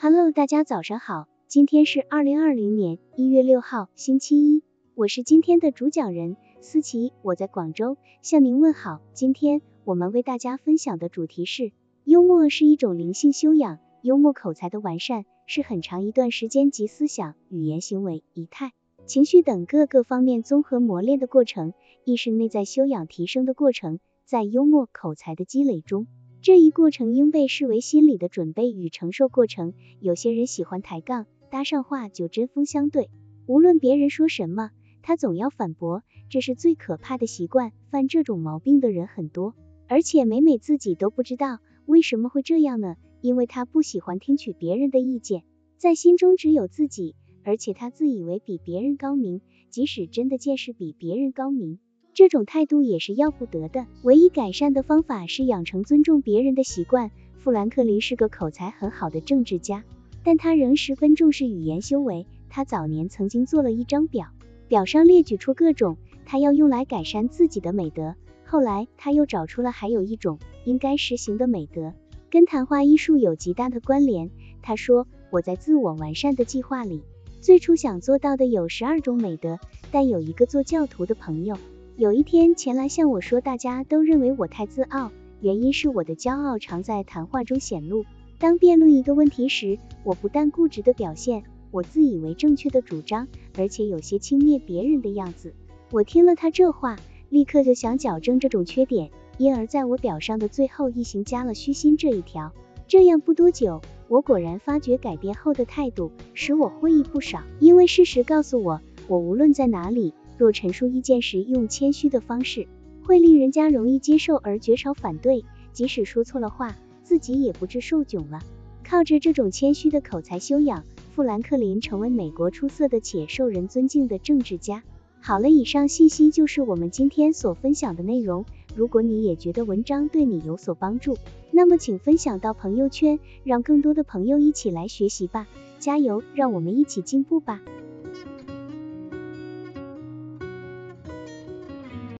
Hello，大家早上好，今天是二零二零年一月六号，星期一，我是今天的主讲人思琪，我在广州向您问好。今天我们为大家分享的主题是，幽默是一种灵性修养，幽默口才的完善是很长一段时间及思想、语言、行为、仪态、情绪等各个方面综合磨练的过程，亦是内在修养提升的过程。在幽默口才的积累中。这一过程应被视为心理的准备与承受过程。有些人喜欢抬杠，搭上话就针锋相对，无论别人说什么，他总要反驳，这是最可怕的习惯。犯这种毛病的人很多，而且每每自己都不知道为什么会这样呢？因为他不喜欢听取别人的意见，在心中只有自己，而且他自以为比别人高明，即使真的见识比别人高明。这种态度也是要不得的。唯一改善的方法是养成尊重别人的习惯。富兰克林是个口才很好的政治家，但他仍十分重视语言修为。他早年曾经做了一张表，表上列举出各种他要用来改善自己的美德。后来他又找出了还有一种应该实行的美德，跟谈话艺术有极大的关联。他说：“我在自我完善的计划里，最初想做到的有十二种美德，但有一个做教徒的朋友。”有一天前来向我说，大家都认为我太自傲，原因是我的骄傲常在谈话中显露。当辩论一个问题时，我不但固执的表现我自以为正确的主张，而且有些轻蔑别人的样子。我听了他这话，立刻就想矫正这种缺点，因而在我表上的最后一行加了虚心这一条。这样不多久，我果然发觉改变后的态度使我获益不少，因为事实告诉我，我无论在哪里。若陈述意见时用谦虚的方式，会令人家容易接受而绝少反对，即使说错了话，自己也不致受窘了。靠着这种谦虚的口才修养，富兰克林成为美国出色的且受人尊敬的政治家。好了，以上信息就是我们今天所分享的内容。如果你也觉得文章对你有所帮助，那么请分享到朋友圈，让更多的朋友一起来学习吧。加油，让我们一起进步吧。